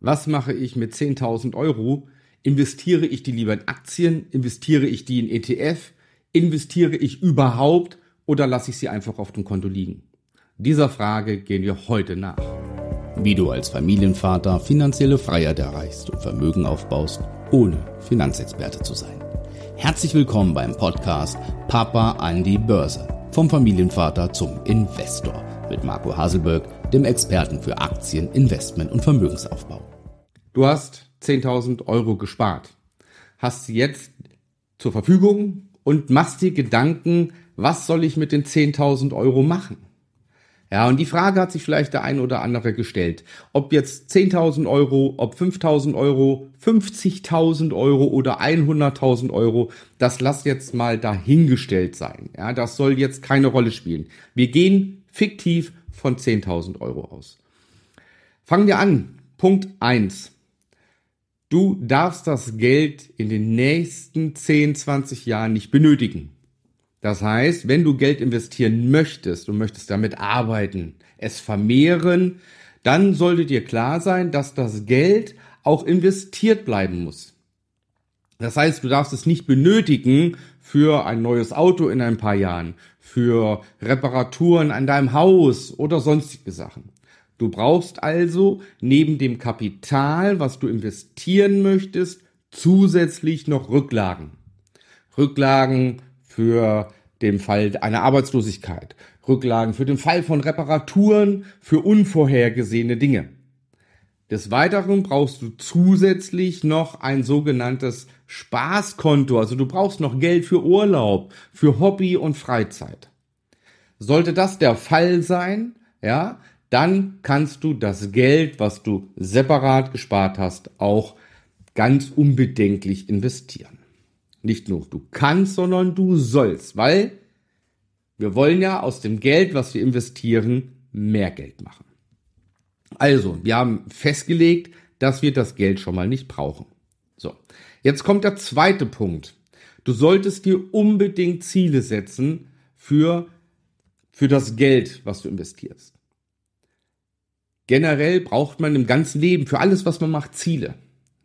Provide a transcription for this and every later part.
Was mache ich mit 10.000 Euro? Investiere ich die lieber in Aktien? Investiere ich die in ETF? Investiere ich überhaupt oder lasse ich sie einfach auf dem Konto liegen? Dieser Frage gehen wir heute nach. Wie du als Familienvater finanzielle Freiheit erreichst und Vermögen aufbaust, ohne Finanzexperte zu sein. Herzlich willkommen beim Podcast Papa an die Börse. Vom Familienvater zum Investor mit Marco Haselberg, dem Experten für Aktien, Investment und Vermögensaufbau. Du hast 10.000 Euro gespart, hast sie jetzt zur Verfügung und machst dir Gedanken, was soll ich mit den 10.000 Euro machen? Ja, und die Frage hat sich vielleicht der eine oder andere gestellt. Ob jetzt 10.000 Euro, ob 5.000 Euro, 50.000 Euro oder 100.000 Euro, das lass jetzt mal dahingestellt sein. Ja, das soll jetzt keine Rolle spielen. Wir gehen fiktiv von 10.000 Euro aus. Fangen wir an. Punkt eins. Du darfst das Geld in den nächsten 10, 20 Jahren nicht benötigen. Das heißt, wenn du Geld investieren möchtest und möchtest damit arbeiten, es vermehren, dann sollte dir klar sein, dass das Geld auch investiert bleiben muss. Das heißt, du darfst es nicht benötigen für ein neues Auto in ein paar Jahren, für Reparaturen an deinem Haus oder sonstige Sachen. Du brauchst also neben dem Kapital, was du investieren möchtest, zusätzlich noch Rücklagen. Rücklagen für den Fall einer Arbeitslosigkeit, Rücklagen für den Fall von Reparaturen, für unvorhergesehene Dinge. Des Weiteren brauchst du zusätzlich noch ein sogenanntes Spaßkonto, also du brauchst noch Geld für Urlaub, für Hobby und Freizeit. Sollte das der Fall sein, ja, dann kannst du das Geld, was du separat gespart hast, auch ganz unbedenklich investieren. Nicht nur du kannst, sondern du sollst, weil wir wollen ja aus dem Geld, was wir investieren, mehr Geld machen. Also, wir haben festgelegt, dass wir das Geld schon mal nicht brauchen. So, jetzt kommt der zweite Punkt. Du solltest dir unbedingt Ziele setzen für, für das Geld, was du investierst. Generell braucht man im ganzen Leben für alles, was man macht, Ziele.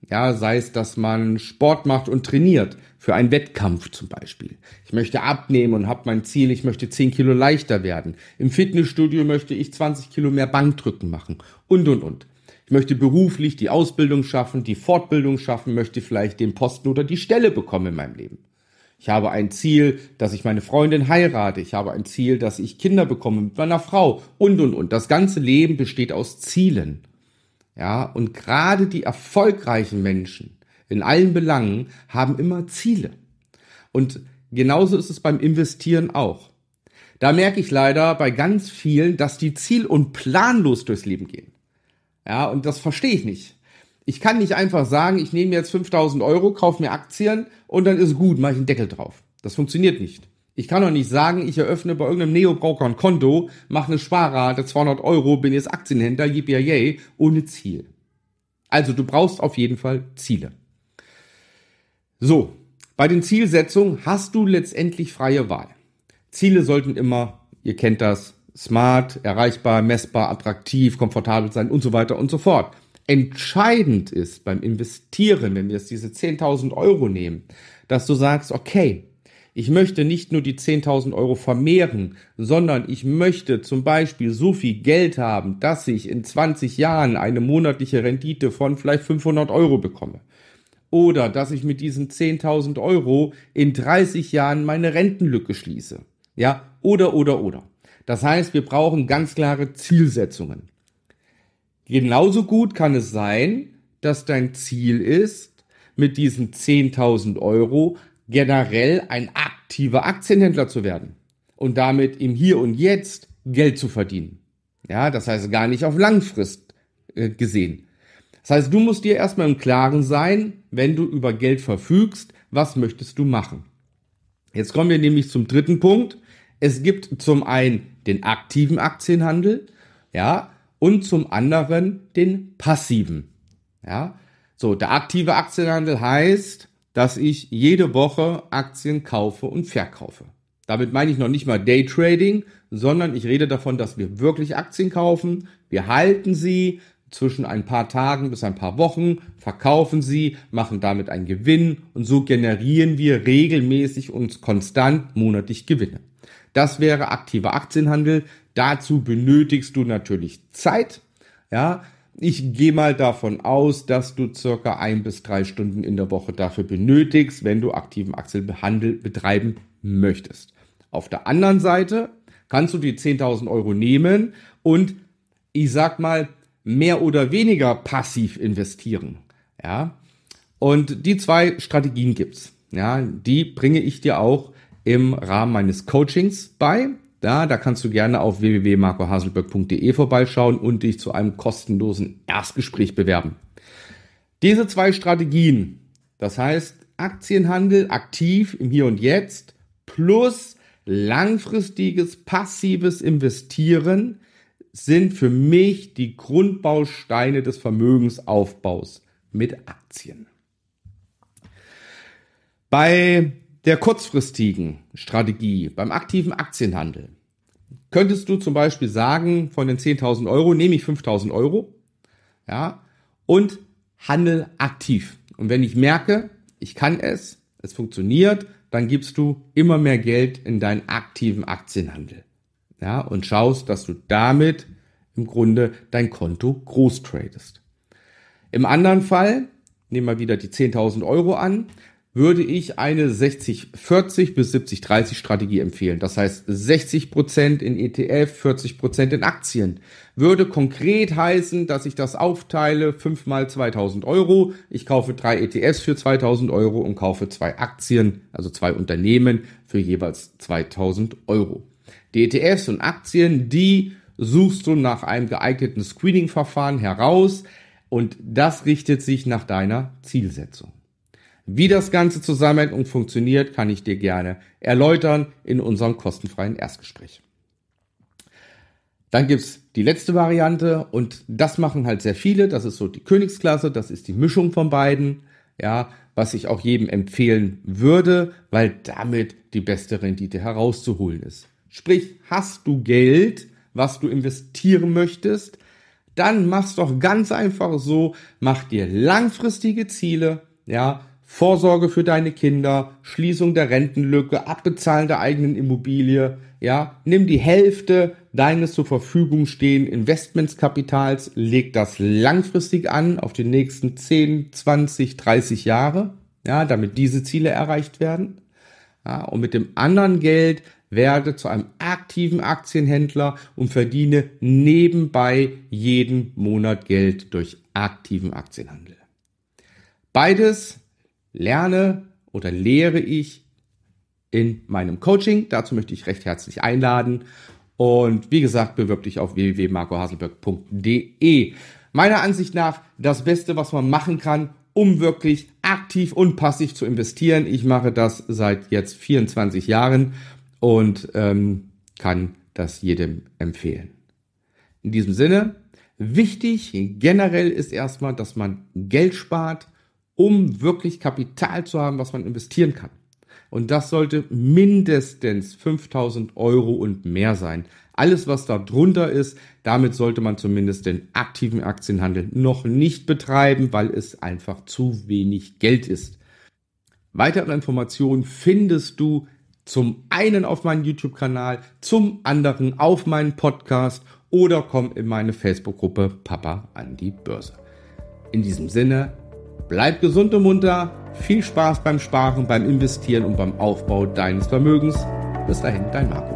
Ja, sei es, dass man Sport macht und trainiert, für einen Wettkampf zum Beispiel. Ich möchte abnehmen und habe mein Ziel, ich möchte 10 Kilo leichter werden. Im Fitnessstudio möchte ich 20 Kilo mehr Bankdrücken machen und, und, und. Ich möchte beruflich die Ausbildung schaffen, die Fortbildung schaffen, möchte vielleicht den Posten oder die Stelle bekommen in meinem Leben. Ich habe ein Ziel, dass ich meine Freundin heirate. Ich habe ein Ziel, dass ich Kinder bekomme mit meiner Frau und, und, und. Das ganze Leben besteht aus Zielen. Ja, und gerade die erfolgreichen Menschen in allen Belangen haben immer Ziele. Und genauso ist es beim Investieren auch. Da merke ich leider bei ganz vielen, dass die ziel- und planlos durchs Leben gehen. Ja, und das verstehe ich nicht. Ich kann nicht einfach sagen, ich nehme jetzt 5000 Euro, kaufe mir Aktien und dann ist gut, mache ich einen Deckel drauf. Das funktioniert nicht. Ich kann doch nicht sagen, ich eröffne bei irgendeinem Neo-Broker ein Konto, mache eine Sparrate, 200 Euro, bin jetzt Aktienhändler, yippie ohne Ziel. Also du brauchst auf jeden Fall Ziele. So, bei den Zielsetzungen hast du letztendlich freie Wahl. Ziele sollten immer, ihr kennt das, smart, erreichbar, messbar, attraktiv, komfortabel sein und so weiter und so fort. Entscheidend ist beim Investieren, wenn wir jetzt diese 10.000 Euro nehmen, dass du sagst, okay, ich möchte nicht nur die 10.000 Euro vermehren, sondern ich möchte zum Beispiel so viel Geld haben, dass ich in 20 Jahren eine monatliche Rendite von vielleicht 500 Euro bekomme. Oder dass ich mit diesen 10.000 Euro in 30 Jahren meine Rentenlücke schließe. Ja, oder, oder, oder. Das heißt, wir brauchen ganz klare Zielsetzungen. Genauso gut kann es sein, dass dein Ziel ist, mit diesen 10.000 Euro generell ein aktiver Aktienhändler zu werden und damit im Hier und Jetzt Geld zu verdienen. Ja, das heißt gar nicht auf Langfrist äh, gesehen. Das heißt, du musst dir erstmal im Klaren sein, wenn du über Geld verfügst, was möchtest du machen? Jetzt kommen wir nämlich zum dritten Punkt. Es gibt zum einen den aktiven Aktienhandel, ja, und zum anderen den passiven. Ja, so, der aktive Aktienhandel heißt, dass ich jede Woche Aktien kaufe und verkaufe. Damit meine ich noch nicht mal Daytrading, sondern ich rede davon, dass wir wirklich Aktien kaufen, wir halten sie, zwischen ein paar Tagen bis ein paar Wochen, verkaufen sie, machen damit einen Gewinn und so generieren wir regelmäßig und konstant monatlich Gewinne. Das wäre aktiver Aktienhandel. Dazu benötigst du natürlich Zeit. Ja, ich gehe mal davon aus, dass du circa ein bis drei Stunden in der Woche dafür benötigst, wenn du aktiven Aktienhandel betreiben möchtest. Auf der anderen Seite kannst du die 10.000 Euro nehmen und ich sag mal mehr oder weniger passiv investieren. Ja, und die zwei Strategien gibt's. Ja, die bringe ich dir auch im Rahmen meines Coachings bei. Ja, da kannst du gerne auf www.marcohaselberg.de vorbeischauen und dich zu einem kostenlosen Erstgespräch bewerben. Diese zwei Strategien, das heißt Aktienhandel aktiv im Hier und Jetzt plus langfristiges passives Investieren, sind für mich die Grundbausteine des Vermögensaufbaus mit Aktien. Bei der kurzfristigen Strategie beim aktiven Aktienhandel könntest du zum Beispiel sagen, von den 10.000 Euro nehme ich 5.000 Euro, ja, und handel aktiv. Und wenn ich merke, ich kann es, es funktioniert, dann gibst du immer mehr Geld in deinen aktiven Aktienhandel. Ja, und schaust, dass du damit im Grunde dein Konto groß tradest. Im anderen Fall, nehmen wir wieder die 10.000 Euro an, würde ich eine 60-40 bis 70-30 Strategie empfehlen. Das heißt 60 Prozent in ETF, 40 Prozent in Aktien. Würde konkret heißen, dass ich das aufteile, 5 mal 2000 Euro. Ich kaufe drei ETFs für 2000 Euro und kaufe zwei Aktien, also zwei Unternehmen für jeweils 2000 Euro. Die ETFs und Aktien, die suchst du nach einem geeigneten Screening-Verfahren heraus und das richtet sich nach deiner Zielsetzung. Wie das Ganze zusammenhängt und funktioniert, kann ich dir gerne erläutern in unserem kostenfreien Erstgespräch. Dann gibt's die letzte Variante und das machen halt sehr viele. Das ist so die Königsklasse, das ist die Mischung von beiden. Ja, was ich auch jedem empfehlen würde, weil damit die beste Rendite herauszuholen ist. Sprich, hast du Geld, was du investieren möchtest, dann mach's doch ganz einfach so, mach dir langfristige Ziele, ja, Vorsorge für deine Kinder, Schließung der Rentenlücke, Abbezahlen der eigenen Immobilie, ja, nimm die Hälfte deines zur Verfügung stehenden Investmentskapitals, leg das langfristig an auf die nächsten 10, 20, 30 Jahre, ja, damit diese Ziele erreicht werden. Ja, und mit dem anderen Geld werde zu einem aktiven Aktienhändler und verdiene nebenbei jeden Monat Geld durch aktiven Aktienhandel. Beides lerne oder lehre ich in meinem Coaching. Dazu möchte ich recht herzlich einladen. Und wie gesagt, bewirb dich auf www.marcohaselberg.de. Meiner Ansicht nach das Beste, was man machen kann, um wirklich aktiv und passiv zu investieren. Ich mache das seit jetzt 24 Jahren und ähm, kann das jedem empfehlen. In diesem Sinne, wichtig generell ist erstmal, dass man Geld spart, um wirklich Kapital zu haben, was man investieren kann. Und das sollte mindestens 5000 Euro und mehr sein. Alles, was da drunter ist, damit sollte man zumindest den aktiven Aktienhandel noch nicht betreiben, weil es einfach zu wenig Geld ist. Weitere Informationen findest du zum einen auf meinem YouTube-Kanal, zum anderen auf meinen Podcast oder komm in meine Facebook-Gruppe Papa an die Börse. In diesem Sinne, Bleib gesund und munter, viel Spaß beim Sparen, beim Investieren und beim Aufbau deines Vermögens. Bis dahin, dein Marco.